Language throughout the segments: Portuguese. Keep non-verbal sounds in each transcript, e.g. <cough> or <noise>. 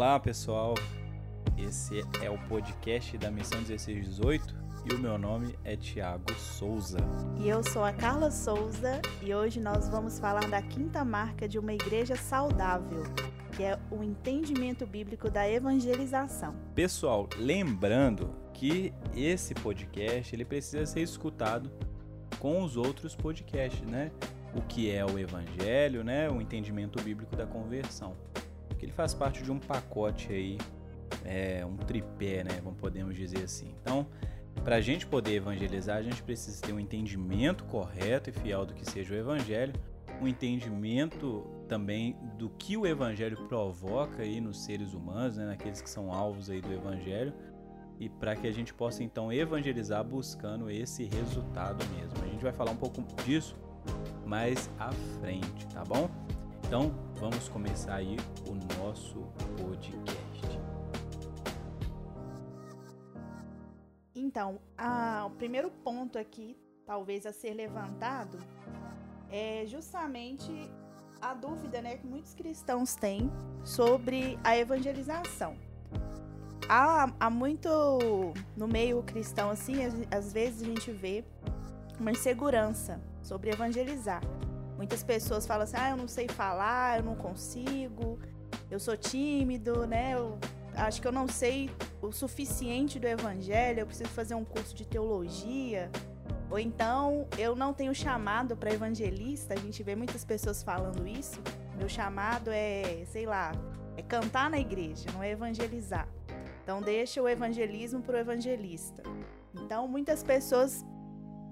Olá, pessoal. Esse é o podcast da Missão 1618 e o meu nome é Tiago Souza. E eu sou a Carla Souza e hoje nós vamos falar da quinta marca de uma igreja saudável, que é o entendimento bíblico da evangelização. Pessoal, lembrando que esse podcast ele precisa ser escutado com os outros podcasts, né? O que é o evangelho, né? O entendimento bíblico da conversão. Que ele faz parte de um pacote aí, é, um tripé, né? Vamos podemos dizer assim. Então, para a gente poder evangelizar, a gente precisa ter um entendimento correto e fiel do que seja o evangelho, um entendimento também do que o evangelho provoca aí nos seres humanos, né? naqueles que são alvos aí do evangelho, e para que a gente possa então evangelizar buscando esse resultado mesmo. A gente vai falar um pouco disso mais à frente, tá bom? Então, vamos começar aí o nosso podcast. Então, a, o primeiro ponto aqui, talvez a ser levantado, é justamente a dúvida né, que muitos cristãos têm sobre a evangelização. Há, há muito no meio cristão, assim, às, vezes a gente vê uma insegurança sobre evangelizar. Muitas pessoas falam assim: ah, eu não sei falar, eu não consigo, eu sou tímido, né? Eu acho que eu não sei o suficiente do evangelho, eu preciso fazer um curso de teologia. Ou então, eu não tenho chamado para evangelista, a gente vê muitas pessoas falando isso. Meu chamado é, sei lá, é cantar na igreja, não é evangelizar. Então, deixa o evangelismo para o evangelista. Então, muitas pessoas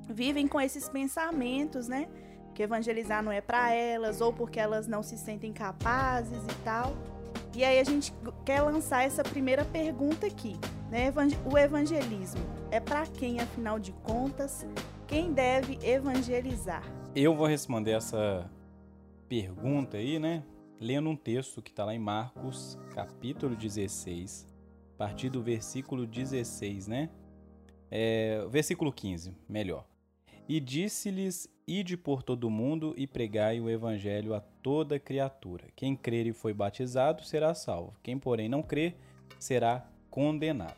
vivem com esses pensamentos, né? Que evangelizar não é para elas, ou porque elas não se sentem capazes e tal. E aí a gente quer lançar essa primeira pergunta aqui, né? O evangelismo é para quem, afinal de contas? Quem deve evangelizar? Eu vou responder essa pergunta aí, né? Lendo um texto que está lá em Marcos, capítulo 16, a partir do versículo 16, né? É, versículo 15, melhor. E disse-lhes: Ide por todo o mundo e pregai o evangelho a toda criatura. Quem crer e foi batizado será salvo. Quem, porém, não crer será condenado.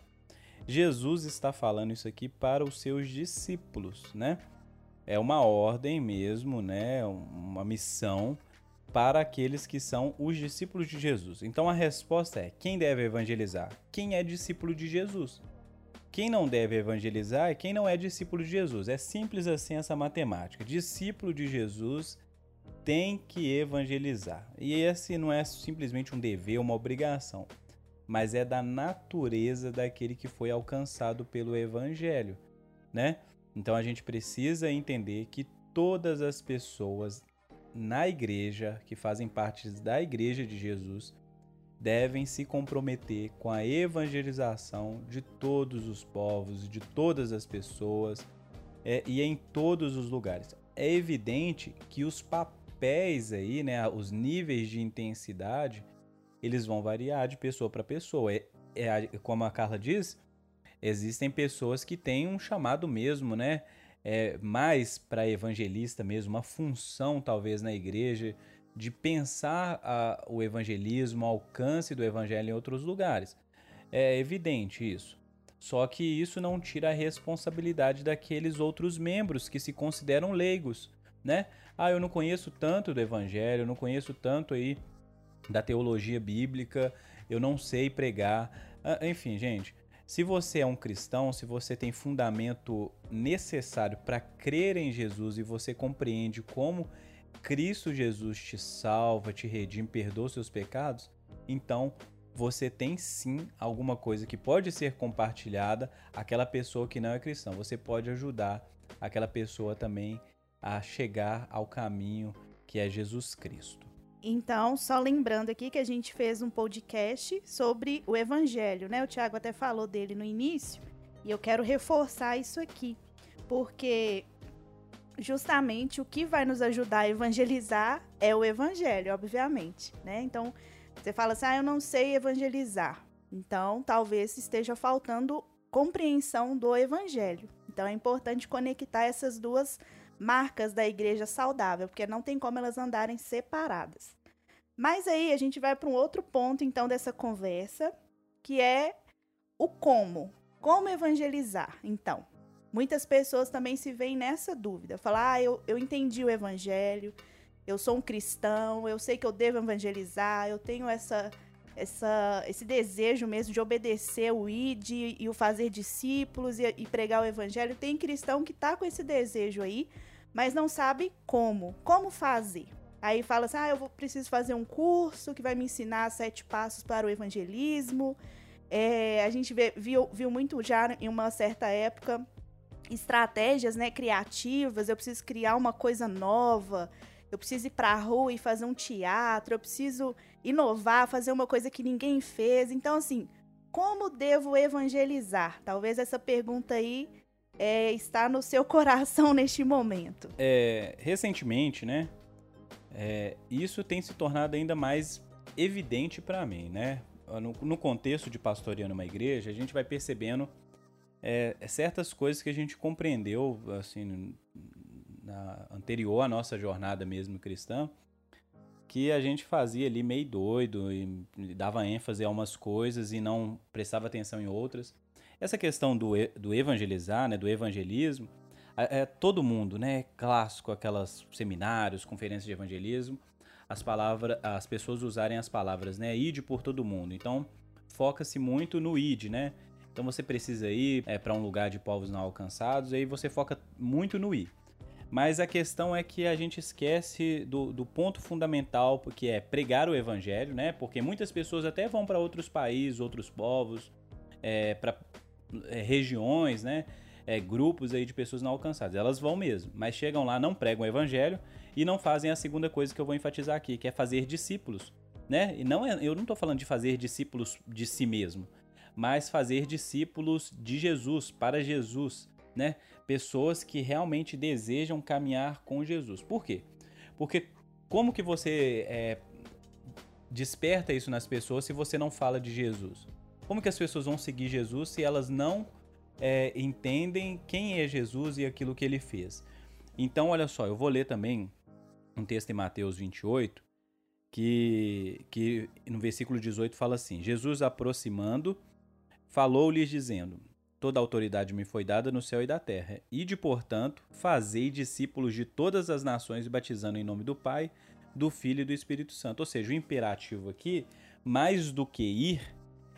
Jesus está falando isso aqui para os seus discípulos, né? É uma ordem mesmo, né? Uma missão para aqueles que são os discípulos de Jesus. Então a resposta é: quem deve evangelizar? Quem é discípulo de Jesus? Quem não deve evangelizar é quem não é discípulo de Jesus. É simples assim essa matemática. Discípulo de Jesus tem que evangelizar. E esse não é simplesmente um dever, uma obrigação, mas é da natureza daquele que foi alcançado pelo evangelho, né? Então a gente precisa entender que todas as pessoas na igreja, que fazem parte da igreja de Jesus, devem se comprometer com a evangelização de todos os povos, de todas as pessoas é, e em todos os lugares. É evidente que os papéis aí, né, os níveis de intensidade, eles vão variar de pessoa para pessoa. É, é, como a Carla diz, existem pessoas que têm um chamado mesmo, né? É, mais para evangelista mesmo, uma função talvez na igreja, de pensar a, o evangelismo, o alcance do evangelho em outros lugares. É evidente isso. Só que isso não tira a responsabilidade daqueles outros membros que se consideram leigos, né? Ah, eu não conheço tanto do evangelho, eu não conheço tanto aí da teologia bíblica, eu não sei pregar. Ah, enfim, gente, se você é um cristão, se você tem fundamento necessário para crer em Jesus e você compreende como Cristo Jesus te salva, te redime, perdoa seus pecados, então você tem sim alguma coisa que pode ser compartilhada àquela pessoa que não é cristã. Você pode ajudar aquela pessoa também a chegar ao caminho que é Jesus Cristo. Então, só lembrando aqui que a gente fez um podcast sobre o evangelho, né? O Tiago até falou dele no início, e eu quero reforçar isso aqui, porque justamente o que vai nos ajudar a evangelizar é o evangelho, obviamente, né? Então, você fala assim: "Ah, eu não sei evangelizar". Então, talvez esteja faltando compreensão do evangelho. Então, é importante conectar essas duas marcas da igreja saudável, porque não tem como elas andarem separadas. Mas aí a gente vai para um outro ponto, então, dessa conversa, que é o como. Como evangelizar, então? Muitas pessoas também se veem nessa dúvida. Falar, ah, eu, eu entendi o evangelho, eu sou um cristão, eu sei que eu devo evangelizar, eu tenho essa, essa, esse desejo mesmo de obedecer o ID e o fazer discípulos e, e pregar o evangelho. Tem cristão que tá com esse desejo aí, mas não sabe como. Como fazer? Aí fala assim: ah, eu vou, preciso fazer um curso que vai me ensinar sete passos para o evangelismo. É, a gente vê, viu, viu muito já em uma certa época estratégias né, criativas. Eu preciso criar uma coisa nova. Eu preciso ir para a rua e fazer um teatro. Eu preciso inovar, fazer uma coisa que ninguém fez. Então, assim, como devo evangelizar? Talvez essa pergunta aí é, está no seu <laughs> coração neste momento. É, recentemente, né? É, isso tem se tornado ainda mais evidente para mim, né? No, no, contexto de pastoreando uma igreja, a gente vai percebendo é, certas coisas que a gente compreendeu, assim, na, anterior à nossa jornada mesmo cristã, que a gente fazia ali meio doido e dava ênfase a umas coisas e não prestava atenção em outras. Essa questão do, do evangelizar, né, do evangelismo, é, todo mundo, né? Clássico, aquelas seminários, conferências de evangelismo, as palavras, as pessoas usarem as palavras, né? Ide por todo mundo. Então, foca-se muito no id, né? Então você precisa ir é, para um lugar de povos não alcançados, aí você foca muito no ir. Mas a questão é que a gente esquece do, do ponto fundamental, que é pregar o evangelho, né? Porque muitas pessoas até vão para outros países, outros povos, é, para é, regiões, né? é, grupos aí de pessoas não alcançadas. Elas vão mesmo, mas chegam lá, não pregam o evangelho e não fazem a segunda coisa que eu vou enfatizar aqui, que é fazer discípulos. Né? E não é, eu não estou falando de fazer discípulos de si mesmo, mas fazer discípulos de Jesus, para Jesus, né? Pessoas que realmente desejam caminhar com Jesus. Por quê? Porque como que você é, desperta isso nas pessoas se você não fala de Jesus? Como que as pessoas vão seguir Jesus se elas não é, entendem quem é Jesus e aquilo que ele fez. Então, olha só, eu vou ler também um texto em Mateus 28, que, que no versículo 18 fala assim: Jesus aproximando, falou-lhes dizendo: Toda autoridade me foi dada no céu e da terra. Ide, portanto, fazei discípulos de todas as nações, batizando em nome do Pai, do Filho e do Espírito Santo. Ou seja, o imperativo aqui, mais do que ir,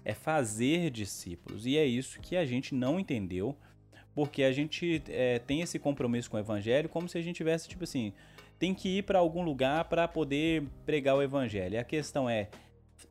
é fazer discípulos. E é isso que a gente não entendeu, porque a gente é, tem esse compromisso com o evangelho como se a gente tivesse, tipo assim, tem que ir para algum lugar para poder pregar o evangelho. E a questão é,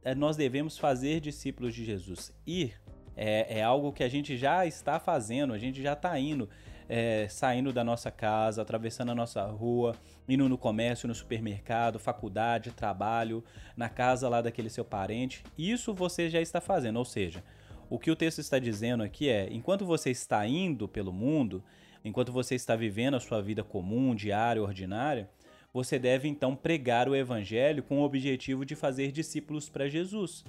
é, nós devemos fazer discípulos de Jesus. Ir é, é algo que a gente já está fazendo, a gente já está indo é, saindo da nossa casa, atravessando a nossa rua, indo no comércio, no supermercado, faculdade, trabalho, na casa lá daquele seu parente. Isso você já está fazendo, ou seja, o que o texto está dizendo aqui é: enquanto você está indo pelo mundo, enquanto você está vivendo a sua vida comum, diária, ordinária, você deve então pregar o evangelho com o objetivo de fazer discípulos para Jesus.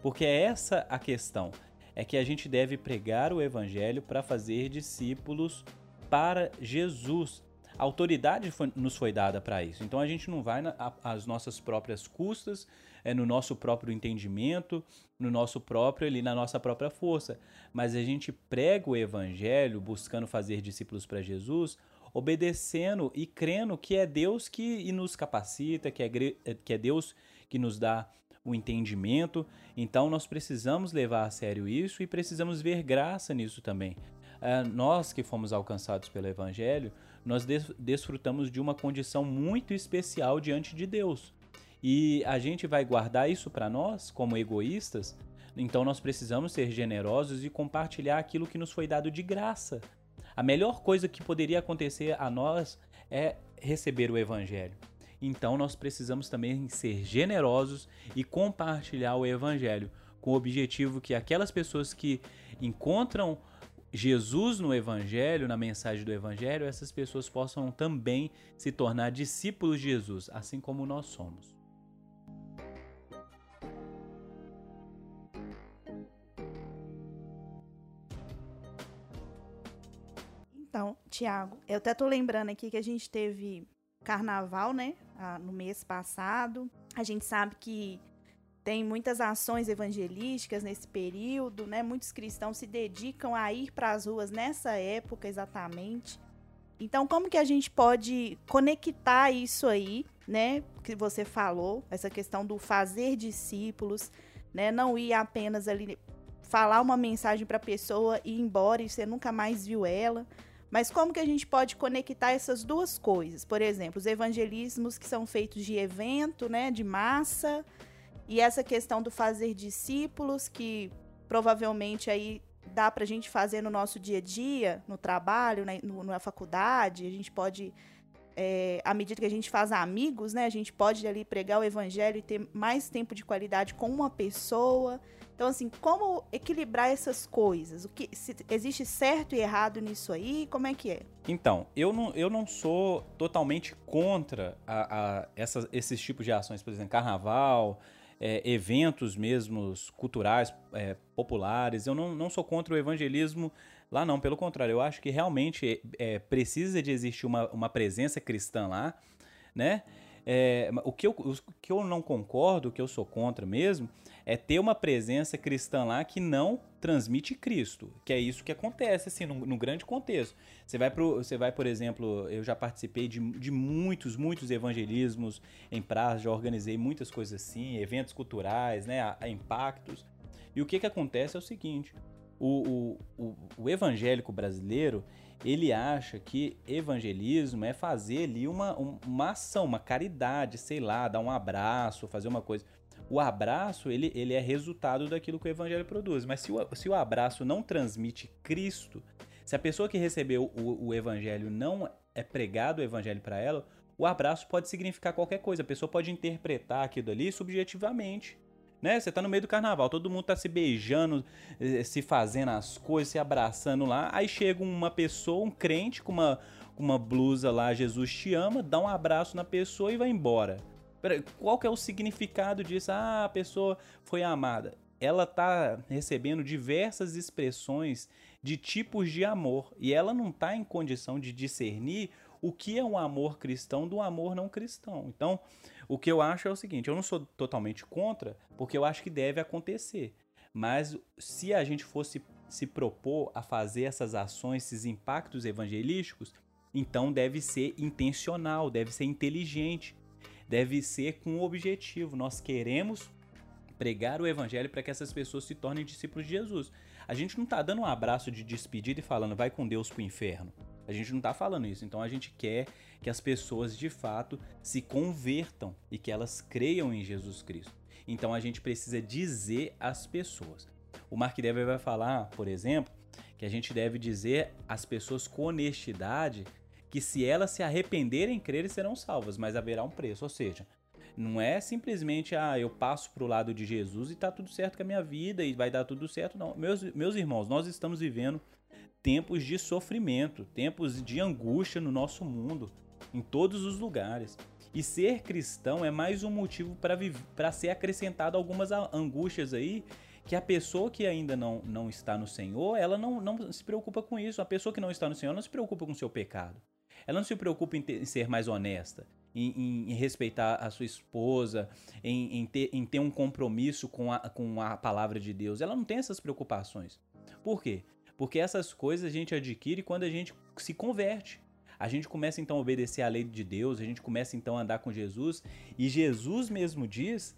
Porque é essa a questão, é que a gente deve pregar o evangelho para fazer discípulos para Jesus. A autoridade foi, nos foi dada para isso. Então a gente não vai às nossas próprias custas, é no nosso próprio entendimento, no nosso próprio ali na nossa própria força, mas a gente prega o evangelho buscando fazer discípulos para Jesus, obedecendo e crendo que é Deus que nos capacita, que é, que é Deus que nos dá o entendimento. Então nós precisamos levar a sério isso e precisamos ver graça nisso também. É, nós que fomos alcançados pelo Evangelho, nós desfrutamos de uma condição muito especial diante de Deus. E a gente vai guardar isso para nós como egoístas? Então nós precisamos ser generosos e compartilhar aquilo que nos foi dado de graça. A melhor coisa que poderia acontecer a nós é receber o Evangelho. Então nós precisamos também ser generosos e compartilhar o Evangelho, com o objetivo que aquelas pessoas que encontram Jesus no Evangelho, na mensagem do Evangelho, essas pessoas possam também se tornar discípulos de Jesus, assim como nós somos. Então, Tiago, eu até tô lembrando aqui que a gente teve carnaval, né, no mês passado, A gente sabe que tem muitas ações evangelísticas nesse período, né? Muitos cristãos se dedicam a ir para as ruas nessa época exatamente. Então, como que a gente pode conectar isso aí, né, que você falou, essa questão do fazer discípulos, né, não ir apenas ali falar uma mensagem para a pessoa e ir embora e você nunca mais viu ela, mas como que a gente pode conectar essas duas coisas? Por exemplo, os evangelismos que são feitos de evento, né, de massa, e essa questão do fazer discípulos, que provavelmente aí dá para a gente fazer no nosso dia a dia, no trabalho, na, no, na faculdade, a gente pode, é, à medida que a gente faz amigos, né, a gente pode ali pregar o evangelho e ter mais tempo de qualidade com uma pessoa. Então, assim, como equilibrar essas coisas? O que existe certo e errado nisso aí? Como é que é? Então, eu não, eu não sou totalmente contra a, a essas, esses tipos de ações, por exemplo, carnaval, é, eventos mesmos culturais, é, populares. Eu não, não sou contra o evangelismo lá, não. Pelo contrário, eu acho que realmente é, precisa de existir uma, uma presença cristã lá, né? É, o, que eu, o que eu não concordo, o que eu sou contra mesmo, é ter uma presença cristã lá que não transmite Cristo, que é isso que acontece, assim, no grande contexto. Você vai, pro, você vai, por exemplo, eu já participei de, de muitos, muitos evangelismos em praça, já organizei muitas coisas assim, eventos culturais, né, a, a impactos. E o que que acontece é o seguinte, o, o, o, o evangélico brasileiro, ele acha que evangelismo é fazer ali uma, uma ação, uma caridade, sei lá, dar um abraço, fazer uma coisa. O abraço, ele, ele é resultado daquilo que o evangelho produz. Mas se o, se o abraço não transmite Cristo, se a pessoa que recebeu o, o evangelho não é pregado o evangelho para ela, o abraço pode significar qualquer coisa. A pessoa pode interpretar aquilo ali subjetivamente. Né? Você tá no meio do carnaval, todo mundo tá se beijando, eh, se fazendo as coisas, se abraçando lá. Aí chega uma pessoa, um crente com uma, com uma blusa lá, Jesus te ama, dá um abraço na pessoa e vai embora. Qual que é o significado disso? Ah, a pessoa foi amada. Ela tá recebendo diversas expressões de tipos de amor e ela não tá em condição de discernir o que é um amor cristão do amor não cristão. Então, o que eu acho é o seguinte: eu não sou totalmente contra, porque eu acho que deve acontecer. Mas se a gente fosse se propor a fazer essas ações, esses impactos evangelísticos, então deve ser intencional, deve ser inteligente, deve ser com um objetivo. Nós queremos pregar o evangelho para que essas pessoas se tornem discípulos de Jesus. A gente não está dando um abraço de despedida e falando vai com Deus para o inferno. A gente não está falando isso. Então a gente quer que as pessoas de fato se convertam e que elas creiam em Jesus Cristo. Então a gente precisa dizer às pessoas. O Mark Dever vai falar, por exemplo, que a gente deve dizer às pessoas com honestidade que se elas se arrependerem, crerem, serão salvas, mas haverá um preço. Ou seja, não é simplesmente, ah, eu passo para o lado de Jesus e está tudo certo com a minha vida e vai dar tudo certo. Não, meus, meus irmãos, nós estamos vivendo tempos de sofrimento, tempos de angústia no nosso mundo, em todos os lugares. E ser cristão é mais um motivo para ser acrescentado algumas angústias aí que a pessoa que ainda não, não está no Senhor, ela não, não se preocupa com isso. A pessoa que não está no Senhor não se preocupa com o seu pecado. Ela não se preocupa em, ter, em ser mais honesta, em, em, em, respeitar a sua esposa, em, ter, em ter um compromisso com a, com a palavra de Deus. Ela não tem essas preocupações. Por quê? Porque essas coisas a gente adquire quando a gente se converte. A gente começa então a obedecer à lei de Deus, a gente começa então a andar com Jesus, e Jesus mesmo diz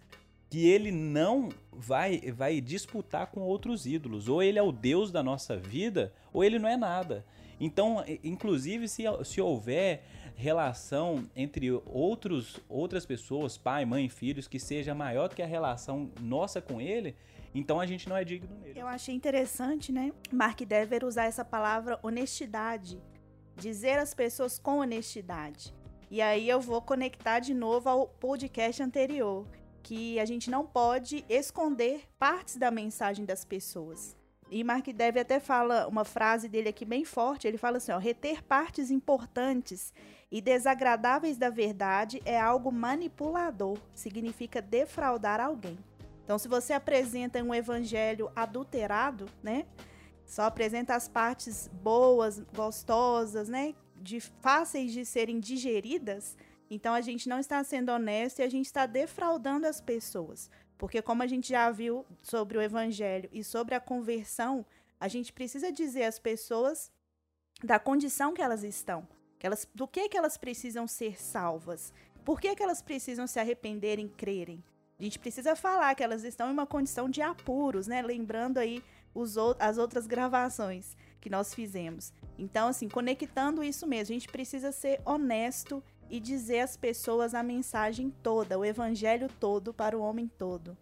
que ele não vai vai disputar com outros ídolos. Ou ele é o Deus da nossa vida, ou ele não é nada. Então, inclusive, se, se houver relação entre outros, outras pessoas, pai, mãe, filhos, que seja maior do que a relação nossa com ele, então a gente não é digno nele. Eu achei interessante, né? Mark Dever usar essa palavra honestidade. Dizer às pessoas com honestidade. E aí eu vou conectar de novo ao podcast anterior, que a gente não pode esconder partes da mensagem das pessoas. E Mark Dever até fala uma frase dele aqui bem forte, ele fala assim, ó, reter partes importantes e desagradáveis da verdade é algo manipulador, significa defraudar alguém. Então, se você apresenta um evangelho adulterado, né? Só apresenta as partes boas, gostosas, né? De fáceis de serem digeridas, Então a gente não está sendo honesto e a gente está defraudando as pessoas. Porque, como a gente já viu sobre o evangelho e sobre a conversão, a gente precisa dizer às pessoas da condição que elas estão, que elas, do que, que elas precisam ser salvas, por que, que elas precisam se arrependerem, crerem. A gente precisa falar que elas estão em uma condição de apuros, né? Lembrando aí os, as outras gravações que nós fizemos. Então, assim, conectando isso mesmo, a gente precisa ser honesto e dizer às pessoas a mensagem toda, o evangelho todo para o homem todo.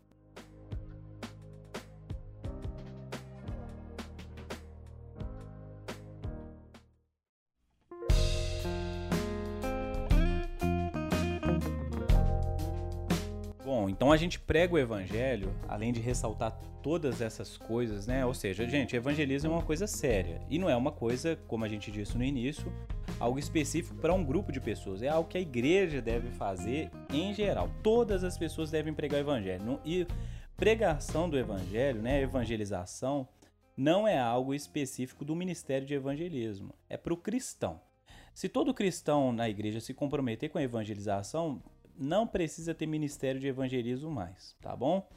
Então a gente prega o evangelho, além de ressaltar todas essas coisas, né? Ou seja, gente, evangelismo é uma coisa séria e não é uma coisa, como a gente disse no início, algo específico para um grupo de pessoas. É algo que a igreja deve fazer em geral. Todas as pessoas devem pregar o evangelho. E pregação do evangelho, né, evangelização, não é algo específico do ministério de evangelismo. É para o cristão. Se todo cristão na igreja se comprometer com a evangelização, não precisa ter ministério de evangelismo mais, tá bom?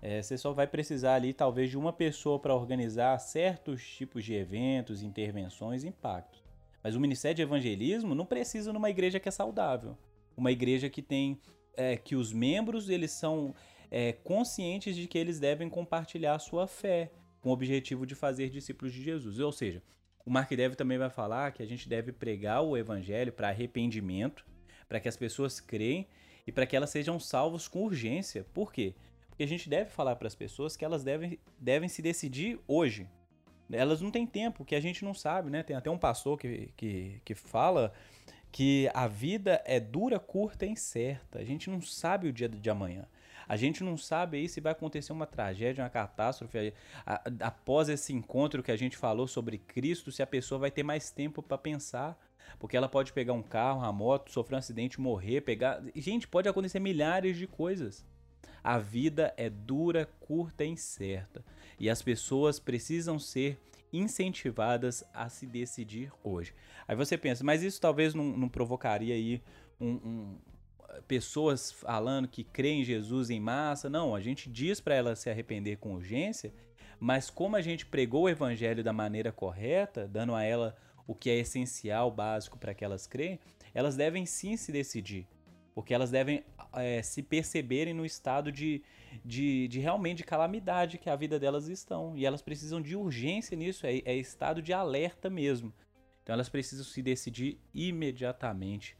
É, você só vai precisar ali talvez de uma pessoa para organizar certos tipos de eventos, intervenções, impactos. Mas o ministério de evangelismo não precisa numa igreja que é saudável, uma igreja que tem é, que os membros eles são é, conscientes de que eles devem compartilhar a sua fé com o objetivo de fazer discípulos de Jesus. Ou seja, o Mark Dev também vai falar que a gente deve pregar o evangelho para arrependimento, para que as pessoas creem e para que elas sejam salvos com urgência. Por quê? Porque a gente deve falar para as pessoas que elas devem, devem se decidir hoje. Elas não têm tempo, que a gente não sabe, né? Tem até um pastor que, que, que fala que a vida é dura, curta e incerta. A gente não sabe o dia de amanhã. A gente não sabe aí se vai acontecer uma tragédia, uma catástrofe após esse encontro que a gente falou sobre Cristo, se a pessoa vai ter mais tempo para pensar. Porque ela pode pegar um carro, uma moto, sofrer um acidente, morrer, pegar. Gente, pode acontecer milhares de coisas. A vida é dura, curta e incerta. E as pessoas precisam ser incentivadas a se decidir hoje. Aí você pensa, mas isso talvez não, não provocaria aí um, um, pessoas falando que creem em Jesus em massa. Não, a gente diz para elas se arrepender com urgência, mas como a gente pregou o evangelho da maneira correta, dando a ela o que é essencial, básico para que elas creem, elas devem sim se decidir. Porque elas devem é, se perceberem no estado de, de, de, realmente de calamidade que a vida delas estão. E elas precisam de urgência nisso, é, é estado de alerta mesmo. Então elas precisam se decidir imediatamente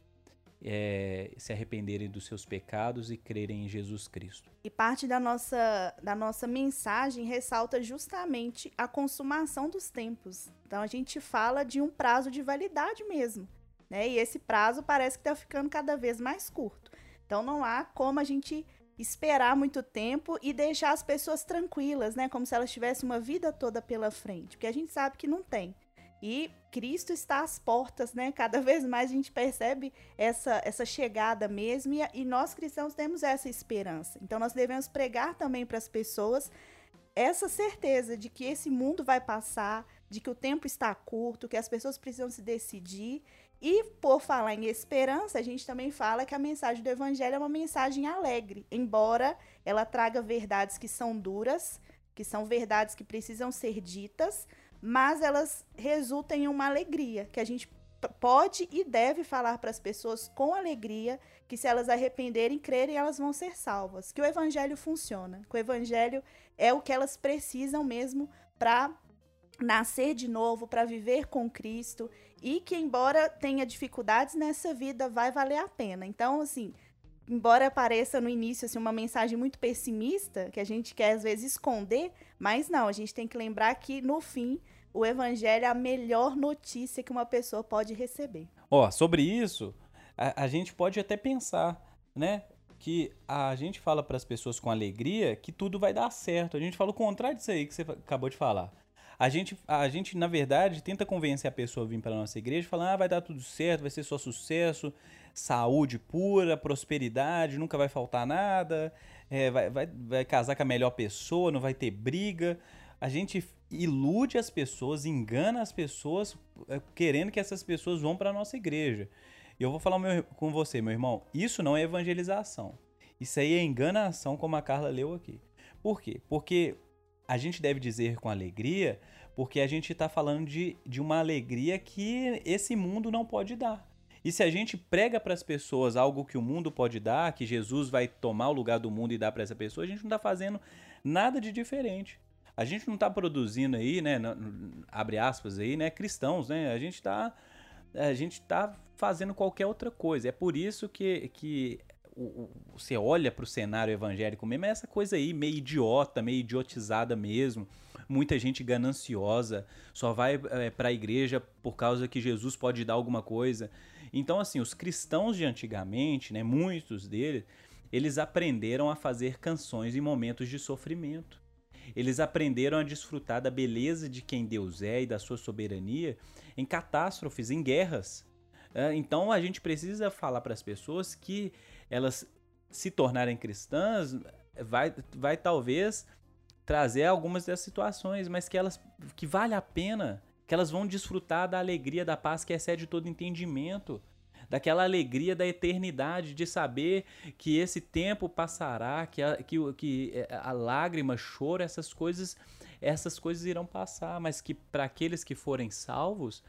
é, se arrependerem dos seus pecados e crerem em Jesus Cristo. E parte da nossa, da nossa mensagem ressalta justamente a consumação dos tempos. Então a gente fala de um prazo de validade mesmo. Né? E esse prazo parece que está ficando cada vez mais curto. Então não há como a gente esperar muito tempo e deixar as pessoas tranquilas, né? Como se elas tivessem uma vida toda pela frente. Porque a gente sabe que não tem. E Cristo está às portas, né? Cada <laughs> vez mais a gente percebe essa, essa chegada mesmo, e, e nós cristãos temos essa esperança. Então nós devemos pregar também para as pessoas essa certeza de que esse mundo vai passar, de que o tempo está curto, que as pessoas precisam se decidir. E por falar em esperança, a gente também fala que a mensagem do evangelho é uma mensagem alegre, embora ela traga verdades que são duras, que são verdades que precisam ser ditas, mas elas resultam em uma alegria, que a gente pode e deve falar para as pessoas com alegria que se elas arrependerem, crerem, elas vão ser salvas, que o evangelho funciona, que o evangelho é o que elas precisam mesmo para nascer de novo, para viver com Cristo e que embora tenha dificuldades nessa vida, vai valer a pena. Então, assim, embora pareça no início assim, uma mensagem muito pessimista, que a gente quer às vezes esconder, mas não, a gente tem que lembrar que no fim o evangelho é a melhor notícia que uma pessoa pode receber. Ó, oh, sobre isso, a, a, gente pode até pensar, né? Que a gente fala para as pessoas com alegria que tudo vai dar certo. A gente fala o contrário disso aí que você acabou de falar. A gente, a gente, na verdade, tenta convencer a pessoa a vir para nossa igreja, falando, ah, vai dar tudo certo, vai ser só sucesso, saúde pura, prosperidade, nunca vai faltar nada, é, vai, vai, vai casar com a melhor pessoa, não vai ter briga. A gente ilude as pessoas, engana as pessoas, é, querendo que essas pessoas vão para a nossa igreja. E eu vou falar meu, com você, meu irmão, isso não é evangelização. Isso aí é enganação, como a Carla leu aqui. Por quê? Porque a gente deve dizer com alegria, porque a gente está falando de, de uma alegria que esse mundo não pode dar. E se a gente prega para as pessoas algo que o mundo pode dar, que Jesus vai tomar o lugar do mundo e dar para essa pessoa, a gente não está fazendo nada de diferente. A gente não está produzindo aí, né, abre aspas aí, né, cristãos, né? A gente está a gente está fazendo qualquer outra coisa. É por isso que, que você olha para o cenário evangélico mesmo, é essa coisa aí meio idiota, meio idiotizada mesmo. Muita gente gananciosa, só vai é, para a igreja por causa que Jesus pode dar alguma coisa. Então, assim, os cristãos de antigamente, né, muitos deles, eles aprenderam a fazer canções em momentos de sofrimento. Eles aprenderam a desfrutar da beleza de quem Deus é e da sua soberania em catástrofes, em guerras. Então a gente precisa falar para as pessoas que elas se tornarem cristãs vai, vai talvez trazer algumas dessas situações, mas que elas que vale a pena que elas vão desfrutar da alegria da paz que excede todo entendimento, daquela alegria da eternidade, de saber que esse tempo passará, que a, que, que é, a lágrima, choro, essas coisas, essas coisas irão passar, mas que para aqueles que forem salvos,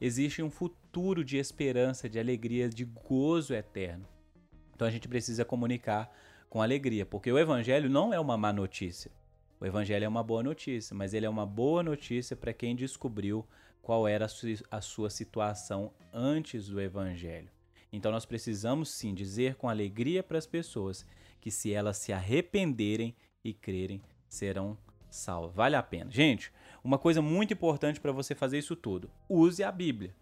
existe um futuro de esperança, de alegria, de gozo eterno. Então a gente precisa comunicar com alegria, porque o evangelho não é uma má notícia. O evangelho é uma boa notícia, mas ele é uma boa notícia para quem descobriu qual era a sua situação antes do evangelho. Então nós precisamos sim dizer com alegria para as pessoas que se elas se arrependerem e crerem, serão salvas. Vale a pena. Gente, uma coisa muito importante para você fazer isso tudo: use a Bíblia.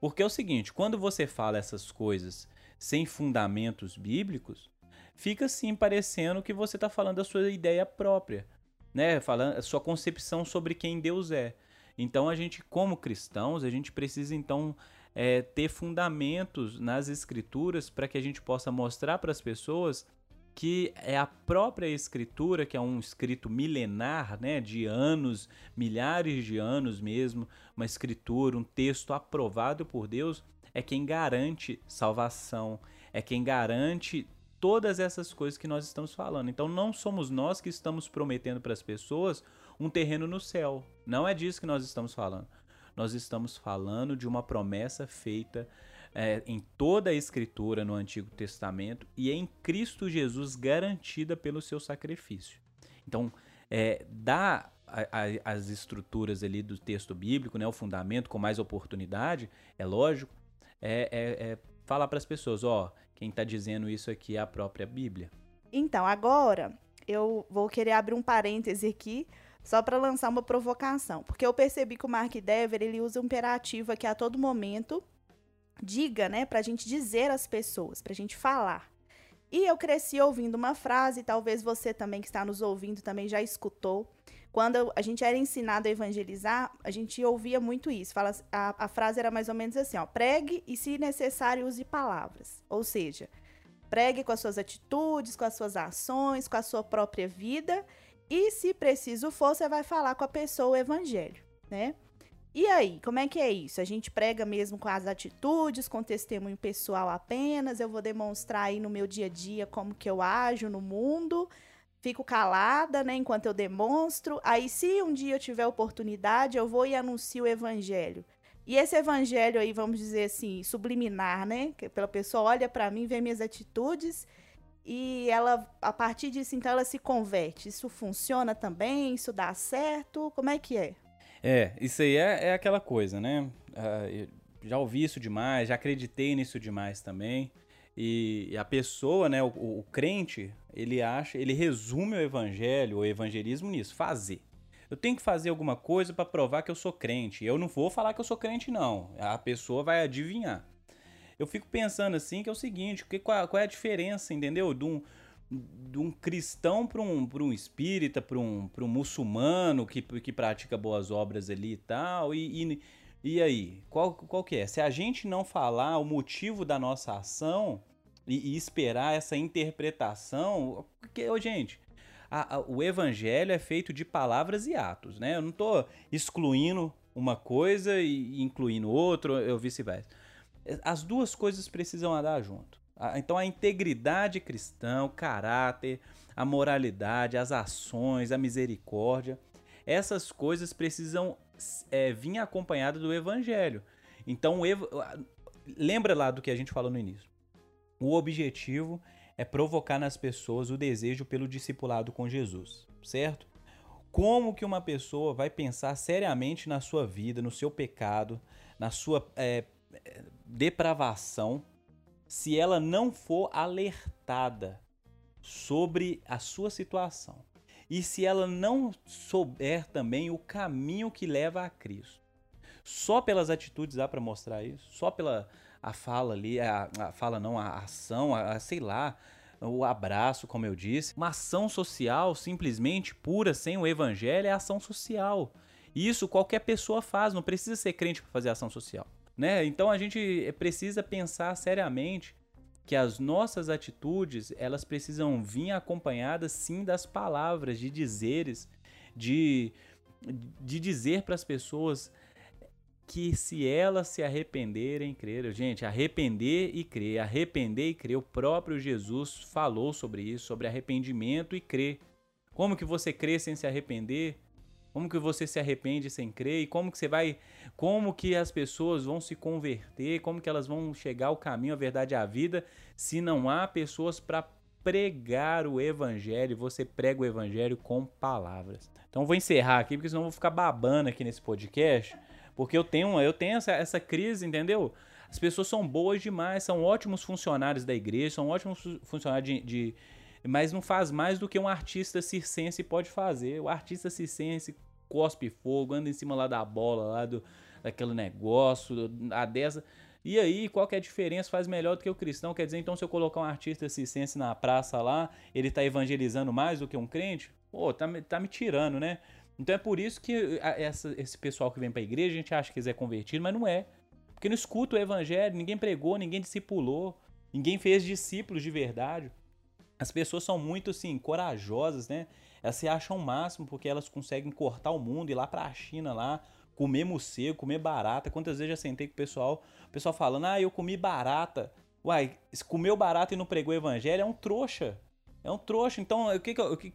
Porque é o seguinte, quando você fala essas coisas sem fundamentos bíblicos, fica assim parecendo que você está falando a sua ideia própria né, falando a sua concepção sobre quem Deus é. Então a gente, como cristãos, a gente precisa então é, ter fundamentos nas escrituras para que a gente possa mostrar para as pessoas que é a própria escritura, que é um escrito milenar, né, de anos, milhares de anos mesmo, uma escritura, um texto aprovado por Deus, é quem garante salvação, é quem garante todas essas coisas que nós estamos falando. Então não somos nós que estamos prometendo para as pessoas um terreno no céu. Não é disso que nós estamos falando. Nós estamos falando de uma promessa feita é, em toda a Escritura no Antigo Testamento e em Cristo Jesus garantida pelo seu sacrifício. Então, é, dá a, a, as estruturas ali do texto bíblico, né, o fundamento com mais oportunidade, é lógico, é, é, é falar para as pessoas, ó, quem está dizendo isso aqui é a própria Bíblia. Então, agora eu vou querer abrir um parêntese aqui só para lançar uma provocação, porque eu percebi que o Mark Dever ele usa um imperativo aqui a todo momento, diga, né, para a gente dizer às pessoas, para a gente falar. E eu cresci ouvindo uma frase, talvez você também que está nos ouvindo também já escutou. Quando a gente era ensinado a evangelizar, a gente ouvia muito isso. Fala, a, a frase era mais ou menos assim: ó, pregue e, se necessário, use palavras. Ou seja, pregue com as suas atitudes, com as suas ações, com a sua própria vida. E, se preciso for, você vai falar com a pessoa o evangelho, né? E aí, como é que é isso? A gente prega mesmo com as atitudes, com testemunho pessoal apenas, eu vou demonstrar aí no meu dia a dia como que eu ajo no mundo, fico calada, né, enquanto eu demonstro. Aí, se um dia eu tiver oportunidade, eu vou e anuncio o evangelho. E esse evangelho aí, vamos dizer assim, subliminar, né? Que pela pessoa olha para mim, vê minhas atitudes e ela, a partir disso, então, ela se converte. Isso funciona também? Isso dá certo? Como é que é? É, isso aí é, é aquela coisa, né? Uh, já ouvi isso demais, já acreditei nisso demais também. E a pessoa, né, o, o, crente, ele acha, ele resume o evangelho, o evangelismo nisso, fazer. Eu tenho que fazer alguma coisa para provar que eu sou crente. Eu não vou falar que eu sou crente, não. A pessoa vai adivinhar. Eu fico pensando assim que é o seguinte, que, qual, qual é a diferença, entendeu? De um, de um cristão para um, um espírita, para um, um muçulmano que, que pratica boas obras ali e tal. E, e, e, aí, qual, qual que é? Se a gente não falar o motivo da nossa ação e, e esperar essa interpretação, porque, oh, gente, a, a, o evangelho é feito de palavras e atos, né? Eu não estou excluindo uma coisa e incluindo outra, ou vice-versa. As duas coisas precisam andar junto. Então a integridade cristã, o caráter, a moralidade, as ações, a misericórdia, essas coisas precisam é, vir acompanhadas do evangelho. Então, lembra lá do que a gente falou no início. O objetivo é provocar nas pessoas o desejo pelo discipulado com Jesus, certo? Como que uma pessoa vai pensar seriamente na sua vida, no seu pecado, na sua é, depravação, se ela não for alertada sobre a sua situação e se ela não souber também o caminho que leva a Cristo. Só pelas atitudes dá para mostrar isso? Só pela a fala ali, a, a fala não, a ação, a, a, sei lá, o abraço, como eu disse. Uma ação social simplesmente pura, sem o evangelho, é ação social. Isso qualquer pessoa faz, não precisa ser crente para fazer ação social. Né? Então a gente precisa pensar seriamente que as nossas atitudes elas precisam vir acompanhadas sim das palavras, de dizeres, de, de dizer para as pessoas que se elas se arrependerem, crer, gente, arrepender e crer, arrepender e crer, o próprio Jesus falou sobre isso, sobre arrependimento e crer. Como que você crê sem se arrepender? Como que você se arrepende sem crer? E como que você vai, como que as pessoas vão se converter? Como que elas vão chegar ao caminho, à verdade, à vida, se não há pessoas para pregar o evangelho? Você prega o evangelho com palavras. Então vou encerrar aqui, porque senão eu vou ficar babando aqui nesse podcast, porque eu tenho, eu tenho essa, essa crise, entendeu? As pessoas são boas demais, são ótimos funcionários da igreja, são ótimos funcionários de, de mas não faz mais do que um artista circense pode fazer. O artista circense cospe fogo, anda em cima lá da bola, lá do, daquele negócio, a dessa. E aí, qual que é a diferença? Faz melhor do que o cristão. Quer dizer, então, se eu colocar um artista circense na praça lá, ele tá evangelizando mais do que um crente? Pô, tá, tá me tirando, né? Então é por isso que essa, esse pessoal que vem pra igreja, a gente acha que é convertido, mas não é. Porque não escuta o evangelho, ninguém pregou, ninguém discipulou, ninguém fez discípulos de verdade. As pessoas são muito, assim, corajosas, né? Elas se acham o máximo porque elas conseguem cortar o mundo, ir lá pra China lá, comer morcego, comer barata. Quantas vezes já sentei com o pessoal, o pessoal falando, ah, eu comi barata. Uai, comeu barata e não pregou o evangelho, é um trouxa. É um trouxa. Então, o que, que, eu, que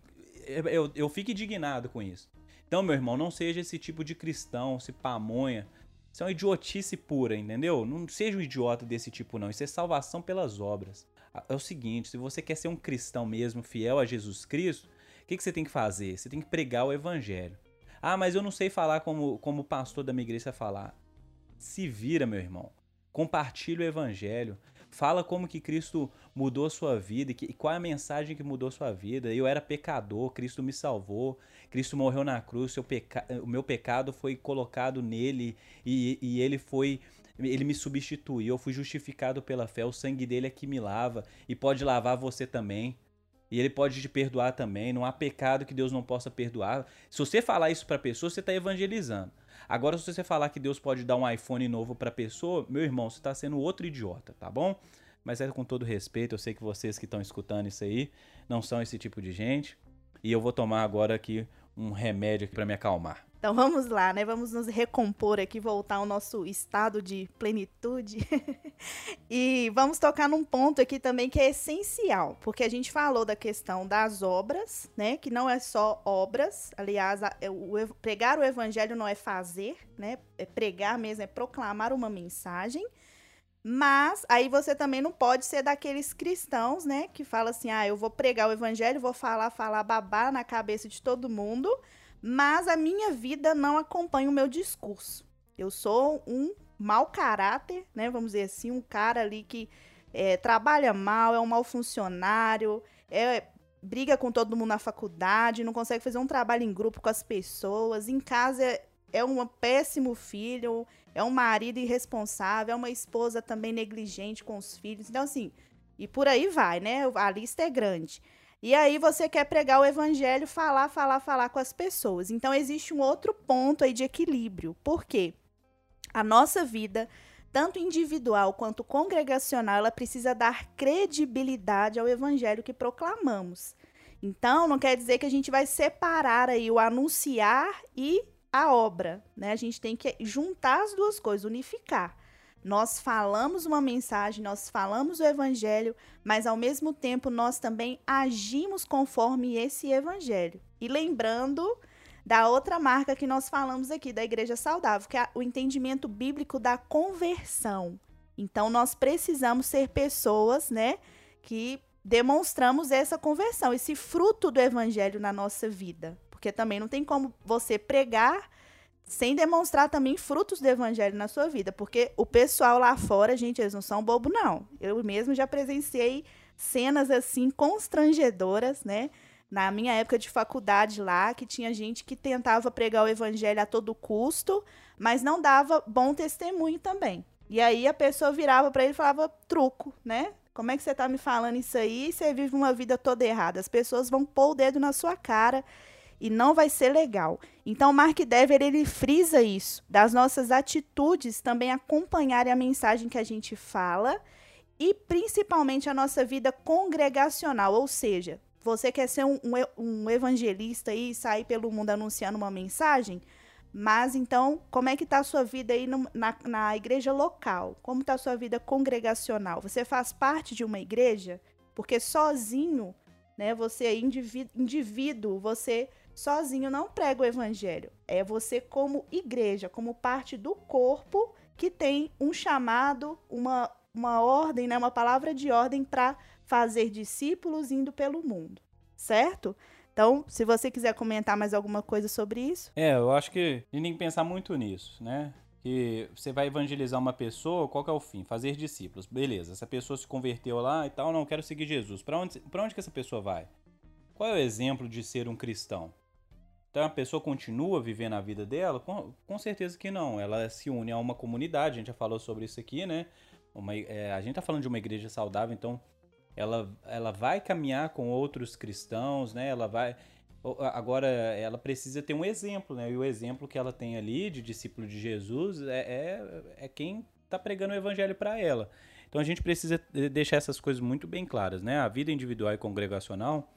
eu, eu fico indignado com isso. Então, meu irmão, não seja esse tipo de cristão, se pamonha. Isso é uma idiotice pura, entendeu? Não seja um idiota desse tipo, não. Isso é salvação pelas obras é o seguinte: se você quer ser um cristão mesmo, fiel a Jesus Cristo, o que, que você tem que fazer? Você tem que pregar o evangelho. Ah, mas eu não sei falar como, como o pastor da minha igreja falar. Se vira, meu irmão. Compartilhe o evangelho. Fala como que Cristo mudou a sua vida e, e qual é a mensagem que mudou a sua vida. Eu era pecador, Cristo me salvou, Cristo morreu na cruz, peca, o meu pecado foi colocado nele e, e ele foi ele me substituiu, eu fui justificado pela fé, o sangue dele é que me lava e pode lavar você também. E ele pode te perdoar também, não há pecado que Deus não possa perdoar. Se você falar isso para pessoa, você está evangelizando. Agora, se você falar que Deus pode dar um iPhone novo para pessoa, meu irmão, você está sendo outro idiota, tá bom? Mas é com todo respeito, eu sei que vocês que estão escutando isso aí não são esse tipo de gente. E eu vou tomar agora aqui um remédio para me acalmar. Então vamos lá, né? Vamos nos recompor aqui, voltar ao nosso estado de plenitude. <laughs> e vamos tocar num ponto aqui também que é essencial, porque a gente falou da questão das obras, né? Que não é só obras. Aliás, é, o, pregar o evangelho não é fazer, né? É pregar mesmo, é proclamar uma mensagem. Mas aí você também não pode ser daqueles cristãos, né? Que fala assim: ah, eu vou pregar o evangelho, vou falar, falar babá na cabeça de todo mundo mas a minha vida não acompanha o meu discurso. Eu sou um mau caráter, né? Vamos dizer assim, um cara ali que é, trabalha mal, é um mau funcionário, é, briga com todo mundo na faculdade, não consegue fazer um trabalho em grupo com as pessoas, em casa é, é um péssimo filho, é um marido irresponsável, é uma esposa também negligente com os filhos. Então, assim, e por aí vai, né? A lista é grande. E aí você quer pregar o evangelho, falar, falar, falar com as pessoas. Então existe um outro ponto aí de equilíbrio. Por quê? A nossa vida, tanto individual quanto congregacional, ela precisa dar credibilidade ao evangelho que proclamamos. Então, não quer dizer que a gente vai separar aí o anunciar e a obra, né? A gente tem que juntar as duas coisas, unificar. Nós falamos uma mensagem, nós falamos o evangelho, mas ao mesmo tempo nós também agimos conforme esse evangelho. E lembrando da outra marca que nós falamos aqui, da igreja saudável, que é o entendimento bíblico da conversão. Então nós precisamos ser pessoas, né, que demonstramos essa conversão, esse fruto do evangelho na nossa vida. Porque também não tem como você pregar sem demonstrar também frutos do evangelho na sua vida, porque o pessoal lá fora, gente, eles não são bobo não. Eu mesmo já presenciei cenas assim constrangedoras, né? Na minha época de faculdade lá, que tinha gente que tentava pregar o evangelho a todo custo, mas não dava bom testemunho também. E aí a pessoa virava para ele e falava truco, né? Como é que você tá me falando isso aí? Você vive uma vida toda errada. As pessoas vão pôr o dedo na sua cara e não vai ser legal. Então, Mark Dever ele frisa isso, das nossas atitudes também acompanharem a mensagem que a gente fala e principalmente a nossa vida congregacional, ou seja, você quer ser um, um, um evangelista e sair pelo mundo anunciando uma mensagem, mas então, como é que está a sua vida aí no, na, na igreja local? Como está a sua vida congregacional? Você faz parte de uma igreja? Porque sozinho, né, você é indivíduo, indivíduo você sozinho não prega o evangelho. É você como igreja, como parte do corpo que tem um chamado, uma, uma ordem, né, uma palavra de ordem para fazer discípulos indo pelo mundo, certo? Então, se você quiser comentar mais alguma coisa sobre isso. É, eu acho que a gente tem que pensar muito nisso, né? Que você vai evangelizar uma pessoa, qual é o fim? Fazer discípulos. Beleza, essa pessoa se converteu lá e tal, não, quero seguir Jesus. Para onde, onde que essa pessoa vai? Qual é o exemplo de ser um cristão? Então a pessoa continua vivendo a vida dela? Com, com certeza que não. Ela se une a uma comunidade, a gente já falou sobre isso aqui, né? Uma, é, a gente tá falando de uma igreja saudável, então ela, ela vai caminhar com outros cristãos, né? Ela vai. Agora, ela precisa ter um exemplo, né? E o exemplo que ela tem ali de discípulo de Jesus é, é, é quem está pregando o evangelho para ela. Então a gente precisa deixar essas coisas muito bem claras, né? A vida individual e congregacional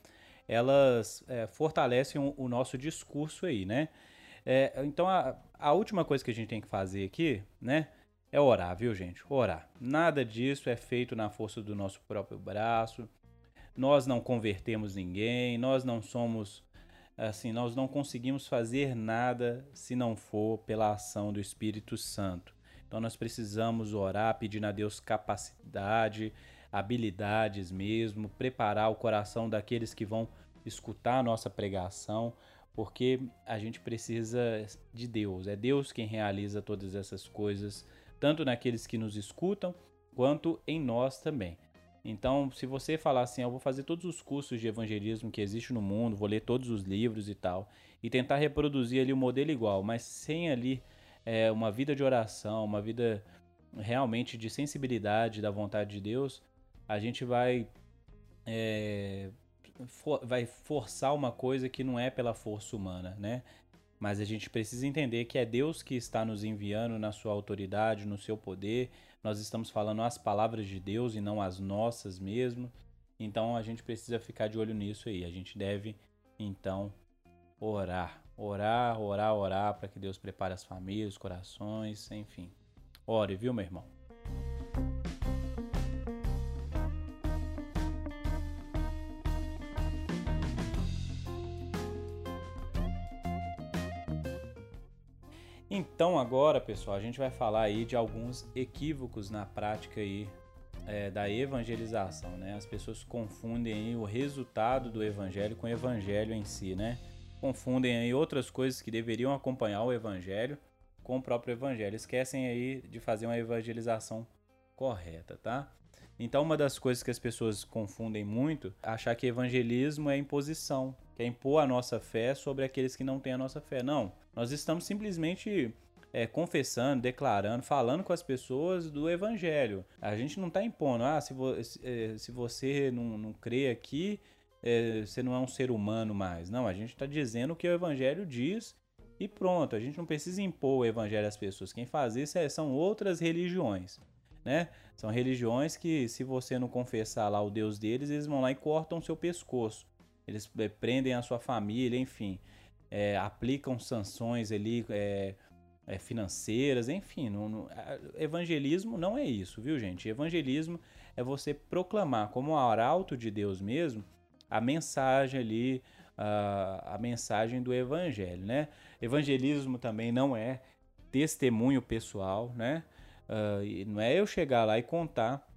elas é, fortalecem o, o, nosso discurso aí, né? É, então a, a última coisa que a gente tem que fazer aqui, né? É orar, viu, gente? Orar. Nada disso é feito na força do nosso próprio braço. Nós não convertemos ninguém, nós não somos assim, nós não conseguimos fazer nada se não for pela ação do Espírito Santo. Então nós precisamos orar, pedindo a Deus capacidade, habilidades mesmo, preparar o coração daqueles que vão escutar a nossa pregação, porque a gente precisa de Deus. É Deus quem realiza todas essas coisas, tanto naqueles que nos escutam, quanto em nós também. Então, se você falar assim, eu vou fazer todos os cursos de evangelismo que existe no mundo, vou ler todos os livros e tal, e tentar reproduzir ali o um modelo igual, mas sem ali é, uma vida de oração, uma vida realmente de sensibilidade da vontade de Deus, a gente vai é, for, vai forçar uma coisa que não é pela força humana, né? Mas a gente precisa entender que é Deus que está nos enviando na sua autoridade, no seu poder. Nós estamos falando as palavras de Deus e não as nossas mesmo. Então a gente precisa ficar de olho nisso aí. A gente deve então orar, orar, orar, orar para que Deus prepare as famílias, os corações, enfim. Ore, viu, meu irmão? Então agora, pessoal, a gente vai falar aí de alguns equívocos na prática aí é, da evangelização, né? As pessoas confundem aí o resultado do evangelho com o evangelho em si, né? Confundem aí outras coisas que deveriam acompanhar o evangelho com o próprio evangelho. Esquecem aí de fazer uma evangelização correta, tá? Então, uma das coisas que as pessoas confundem muito é achar que evangelismo é imposição, que é impor a nossa fé sobre aqueles que não têm a nossa fé. Não, nós estamos simplesmente é, confessando, declarando, falando com as pessoas do evangelho. A gente não está impondo, ah, se, vo é, se você não, não crê aqui, é, você não é um ser humano mais. Não, a gente está dizendo o que o evangelho diz e pronto. A gente não precisa impor o evangelho às pessoas. Quem faz isso é, são outras religiões. Né? São religiões que, se você não confessar lá o Deus deles, eles vão lá e cortam seu pescoço. Eles é, prendem a sua família, enfim é, aplicam sanções ali, é, é, financeiras, enfim. Não, não, evangelismo não é isso, viu, gente? Evangelismo é você proclamar como arauto de Deus mesmo a mensagem ali, a, a mensagem do evangelho, né? Evangelismo também não é testemunho pessoal, né? Uh, não é eu chegar lá e contar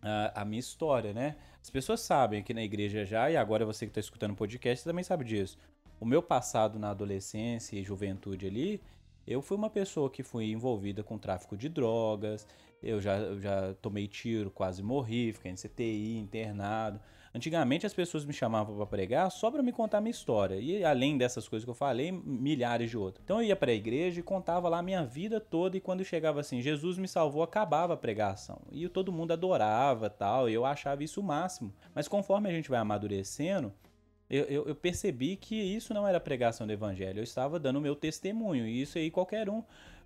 a, a minha história, né? As pessoas sabem aqui na igreja já, e agora você que está escutando o podcast também sabe disso. O meu passado na adolescência e juventude ali, eu fui uma pessoa que fui envolvida com tráfico de drogas, eu já, eu já tomei tiro, quase morri, fiquei em CTI, internado. Antigamente as pessoas me chamavam para pregar só para me contar minha história. E além dessas coisas que eu falei, milhares de outras. Então eu ia para a igreja e contava lá a minha vida toda e quando chegava assim, Jesus me salvou, acabava a pregação. E todo mundo adorava, tal, e eu achava isso o máximo. Mas conforme a gente vai amadurecendo, eu, eu, eu, percebi que isso não era pregação do evangelho, eu estava dando o meu testemunho, e isso aí qualquer um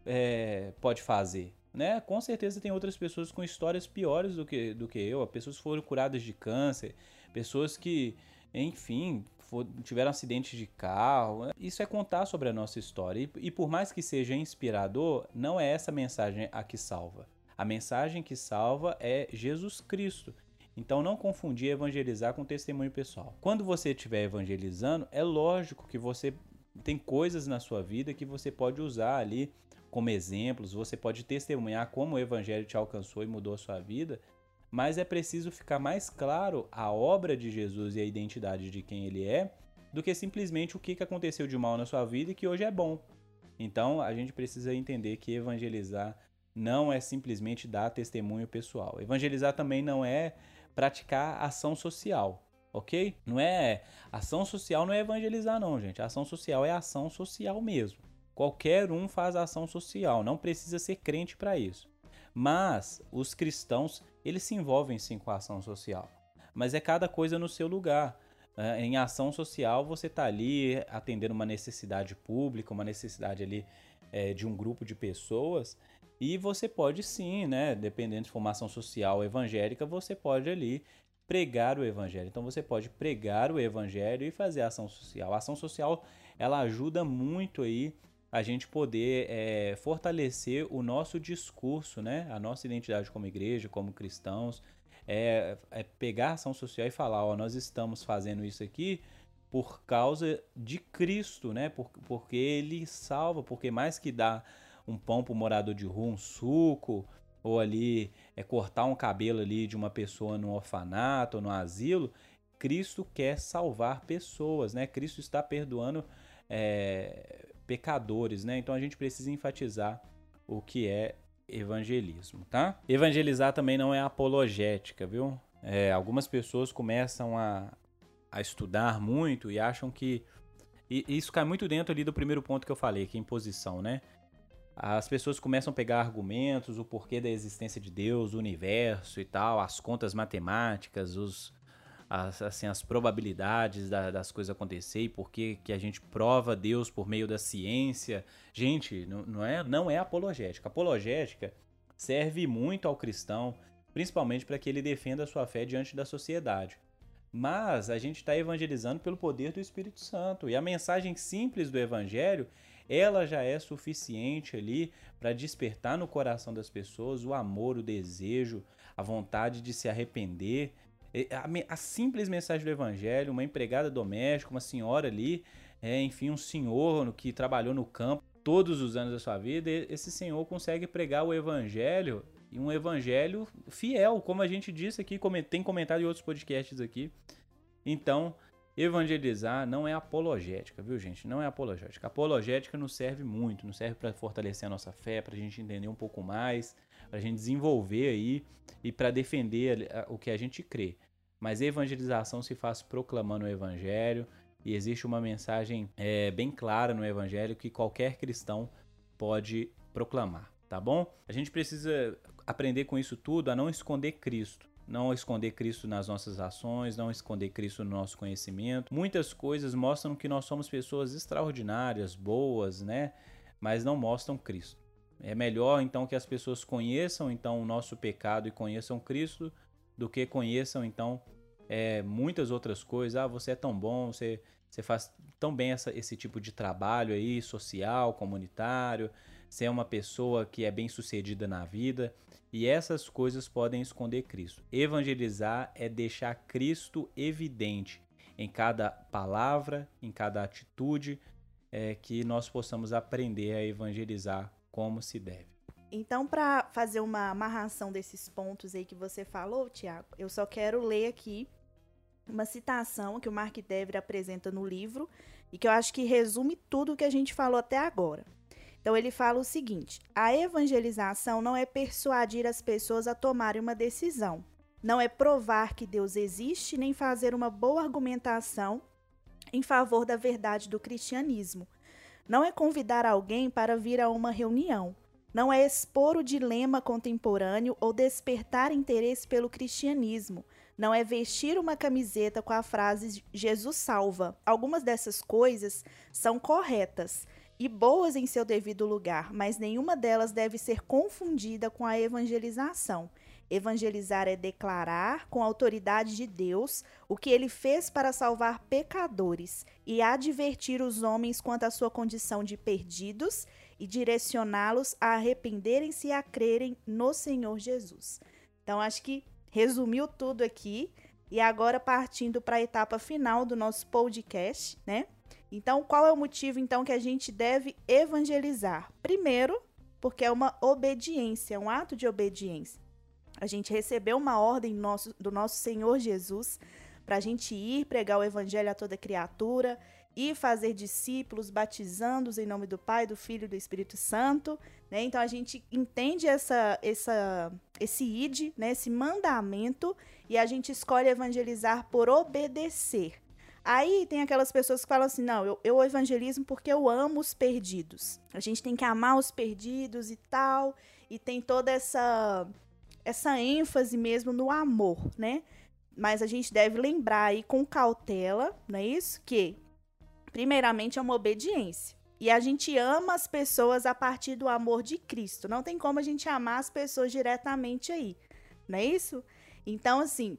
é, pode fazer. Né? Com certeza tem outras pessoas com histórias piores do que, do que eu, pessoas que foram curadas de câncer, pessoas que, enfim, for, tiveram acidentes de carro. Isso é contar sobre a nossa história. E, e por mais que seja inspirador, não é essa mensagem a que salva. A mensagem que salva é Jesus Cristo. Então não confundir evangelizar com testemunho pessoal. Quando você estiver evangelizando, é lógico que você tem coisas na sua vida que você pode usar ali como exemplos, você pode testemunhar como o evangelho te alcançou e mudou a sua vida, mas é preciso ficar mais claro a obra de Jesus e a identidade de quem ele é, do que simplesmente o que aconteceu de mal na sua vida e que hoje é bom. Então a gente precisa entender que evangelizar não é simplesmente dar testemunho pessoal. Evangelizar também não é praticar ação social, ok? Não é ação social, não é evangelizar não, gente. ação social é ação social mesmo. Qualquer um faz ação social, não precisa ser crente para isso. Mas os cristãos, eles se envolvem sim com a ação social. Mas é cada coisa no seu lugar. É, em ação social, você está ali atendendo uma necessidade pública, uma necessidade ali é, de um grupo de pessoas, e você pode sim, né, dependendo de formação social evangélica, você pode ali pregar o evangelho. Então você pode pregar o evangelho e fazer ação social. A ação social ela ajuda muito aí a gente poder é, fortalecer o nosso discurso, né, a nossa identidade como igreja, como cristãos, é, é pegar ação social e falar, ó, nós estamos fazendo isso aqui por causa de Cristo, né? Por, porque Ele salva, porque mais que dá um pão para o morador de rua, um suco, ou ali é cortar um cabelo ali de uma pessoa no orfanato ou no asilo, Cristo quer salvar pessoas, né? Cristo está perdoando é, pecadores, né? Então a gente precisa enfatizar o que é evangelismo, tá? Evangelizar também não é apologética, viu? É, algumas pessoas começam a, a estudar muito e acham que e isso cai muito dentro ali do primeiro ponto que eu falei, que é imposição, né? As pessoas começam a pegar argumentos, o porquê da existência de Deus, o universo e tal, as contas matemáticas, os, as, assim, as probabilidades da, das coisas acontecer e por que a gente prova Deus por meio da ciência. Gente, não, não, é, não é apologética. Apologética serve muito ao cristão, principalmente para que ele defenda a sua fé diante da sociedade. Mas a gente está evangelizando pelo poder do Espírito Santo. E a mensagem simples do Evangelho ela já é suficiente ali para despertar no coração das pessoas o amor, o desejo, a vontade de se arrepender. A, simples mensagem do evangelho, uma empregada doméstica, uma senhora ali, é, enfim, um senhor que trabalhou no campo todos os anos da sua vida, esse senhor consegue pregar o evangelho e um evangelho fiel, como a gente disse aqui, tem comentado em outros podcasts aqui. Então, Evangelizar não é apologética, viu, gente? Não é apologética. Apologética nos serve muito, nos serve para fortalecer a nossa fé, para a gente entender um pouco mais, para a gente desenvolver aí e para defender o que a gente crê. Mas evangelização se faz proclamando o evangelho e existe uma mensagem é, bem clara no evangelho que qualquer cristão pode proclamar, tá bom? A gente precisa aprender com isso tudo a não esconder Cristo não esconder Cristo nas nossas ações, não esconder Cristo no nosso conhecimento. Muitas coisas mostram que nós somos pessoas extraordinárias, boas, né? Mas não mostram Cristo. É melhor então que as pessoas conheçam então o nosso pecado e conheçam Cristo do que conheçam então é, muitas outras coisas. Ah, você é tão bom, você, você faz tão bem essa, esse tipo de trabalho aí, social, comunitário, ser uma pessoa que é bem sucedida na vida. E essas coisas podem esconder Cristo. Evangelizar é deixar Cristo evidente em cada palavra, em cada atitude, é, que nós possamos aprender a evangelizar como se deve. Então, para fazer uma amarração desses pontos aí que você falou, Tiago, eu só quero ler aqui uma citação que o Mark Dever apresenta no livro e que eu acho que resume tudo o que a gente falou até agora. Então ele fala o seguinte: a evangelização não é persuadir as pessoas a tomarem uma decisão, não é provar que Deus existe, nem fazer uma boa argumentação em favor da verdade do cristianismo. Não é convidar alguém para vir a uma reunião. Não é expor o dilema contemporâneo ou despertar interesse pelo cristianismo. Não é vestir uma camiseta com a frase Jesus salva. Algumas dessas coisas são corretas, e boas em seu devido lugar, mas nenhuma delas deve ser confundida com a evangelização. Evangelizar é declarar, com a autoridade de Deus, o que ele fez para salvar pecadores e advertir os homens quanto à sua condição de perdidos e direcioná-los a arrependerem-se e a crerem no Senhor Jesus. Então, acho que resumiu tudo aqui. E agora, partindo para a etapa final do nosso podcast, né? Então, qual é o motivo então que a gente deve evangelizar? Primeiro, porque é uma obediência, um ato de obediência. A gente recebeu uma ordem nosso, do nosso Senhor Jesus para a gente ir pregar o evangelho a toda criatura e fazer discípulos, batizando-os em nome do Pai, do Filho e do Espírito Santo. Né? Então a gente entende essa, essa, esse id, né? esse mandamento, e a gente escolhe evangelizar por obedecer. Aí tem aquelas pessoas que falam assim: não, eu, eu evangelismo porque eu amo os perdidos. A gente tem que amar os perdidos e tal. E tem toda essa, essa ênfase mesmo no amor, né? Mas a gente deve lembrar aí com cautela, não é isso? Que, primeiramente, é uma obediência. E a gente ama as pessoas a partir do amor de Cristo. Não tem como a gente amar as pessoas diretamente aí, não é isso? Então, assim,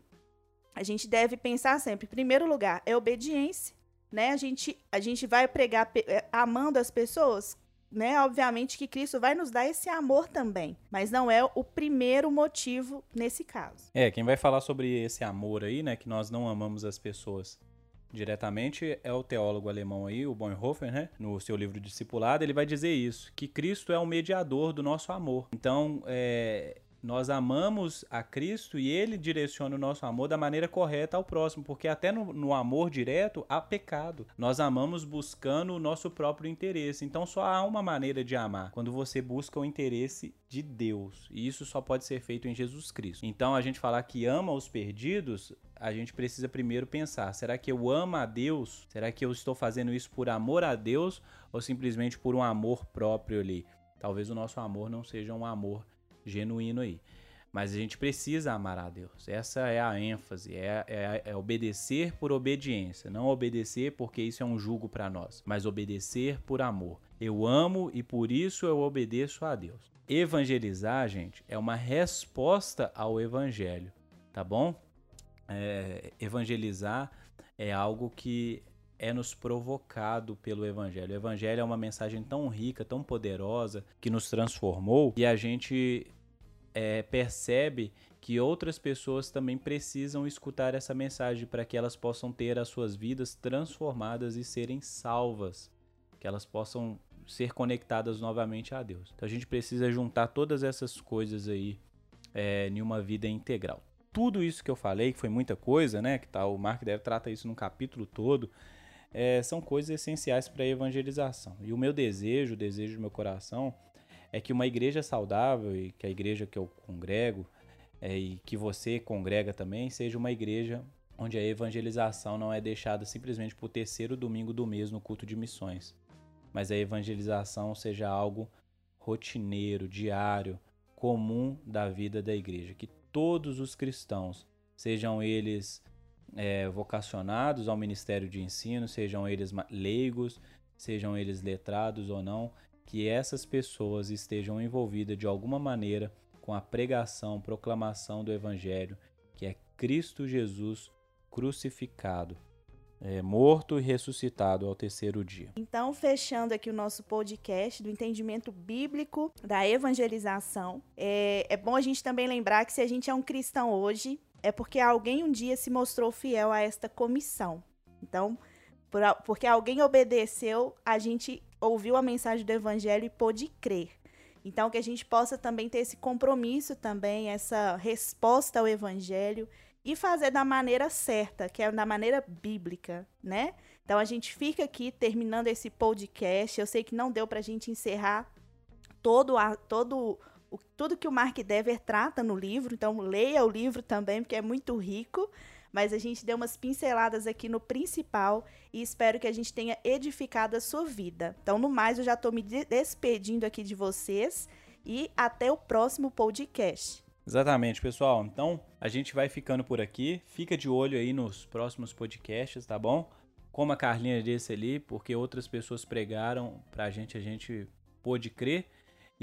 a gente deve pensar sempre, em primeiro lugar, é obediência, né? A gente, a gente vai pregar é, amando as pessoas, né? Obviamente que Cristo vai nos dar esse amor também, mas não é o primeiro motivo nesse caso. É, quem vai falar sobre esse amor aí, né, que nós não amamos as pessoas diretamente é o teólogo alemão aí, o Bonhoeffer, né? No seu livro Discipulado, ele vai dizer isso, que Cristo é o mediador do nosso amor. Então, é, nós amamos a Cristo e ele direciona o nosso amor da maneira correta ao próximo, porque até no, no, amor direto há pecado. Nós amamos buscando o nosso próprio interesse. Então só há uma maneira de amar, quando você busca o interesse de Deus. E isso só pode ser feito em Jesus Cristo. Então a gente falar que ama os perdidos, a gente precisa primeiro pensar: será que eu amo a Deus? Será que eu estou fazendo isso por amor a Deus ou simplesmente por um amor próprio ali? Talvez o nosso amor não seja um amor genuíno aí. Mas a gente precisa amar a Deus. Essa é a ênfase, é, é, é obedecer por obediência. Não obedecer porque isso é um jugo para nós, mas obedecer por amor. Eu amo e por isso eu obedeço a Deus. Evangelizar, gente, é uma resposta ao Evangelho, tá bom? É, evangelizar é algo que é nos provocado pelo Evangelho. O Evangelho é uma mensagem tão rica, tão poderosa, que nos transformou e a gente é, percebe que outras pessoas também precisam escutar essa mensagem para que elas possam ter as suas vidas transformadas e serem salvas, que elas possam ser conectadas novamente a Deus. Então a gente precisa juntar todas essas coisas aí é, em uma vida integral. Tudo isso que eu falei, que foi muita coisa, né? Que tá, o Mark deve trata isso num capítulo todo é, são coisas essenciais para a evangelização. E o meu desejo, o desejo do meu coração, é que uma igreja saudável, e que a igreja que eu congrego, é, e que você congrega também, seja uma igreja onde a evangelização não é deixada simplesmente por terceiro domingo do mês no culto de missões, mas a evangelização seja algo rotineiro, diário, comum da vida da igreja. Que todos os cristãos, sejam eles é, vocacionados ao ministério de ensino, sejam eles leigos, sejam eles letrados ou não, que essas pessoas estejam envolvidas de alguma maneira com a pregação, proclamação do Evangelho, que é Cristo Jesus crucificado. é, morto e ressuscitado ao terceiro dia. Então, fechando aqui o nosso podcast do entendimento bíblico da evangelização, é, é bom a gente também lembrar que se a gente é um cristão hoje, é porque alguém um dia se mostrou fiel a esta comissão. Então, por, porque alguém obedeceu, a gente ouviu a mensagem do evangelho e pôde crer. Então, que a gente possa também ter esse compromisso também, essa resposta ao evangelho e fazer da maneira certa, que é da maneira bíblica, né? Então a gente fica aqui terminando esse podcast. Eu sei que não deu para a gente encerrar todo a, todo o, tudo que o Mark Dever trata no livro, então leia o livro também, porque é muito rico. Mas a gente deu umas pinceladas aqui no principal e espero que a gente tenha edificado a sua vida. Então, no mais, eu já estou me despedindo aqui de vocês e até o próximo podcast. Exatamente, pessoal. Então, a gente vai ficando por aqui. Fica de olho aí nos próximos podcasts, tá bom? Como a Carlinha disse ali, porque outras pessoas pregaram pra gente, a gente pôde crer.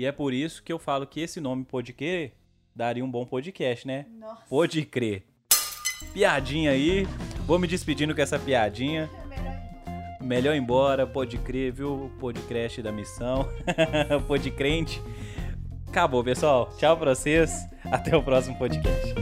E é por isso que eu falo que esse nome Pode Crer daria um bom podcast, né? Nossa. Pode Crer. Piadinha aí. Vou me despedindo com essa piadinha. Melhor ir embora, pode crer, viu? Podcast da missão. <laughs> pode crente. Acabou, pessoal. Tchau pra vocês. Até o próximo podcast.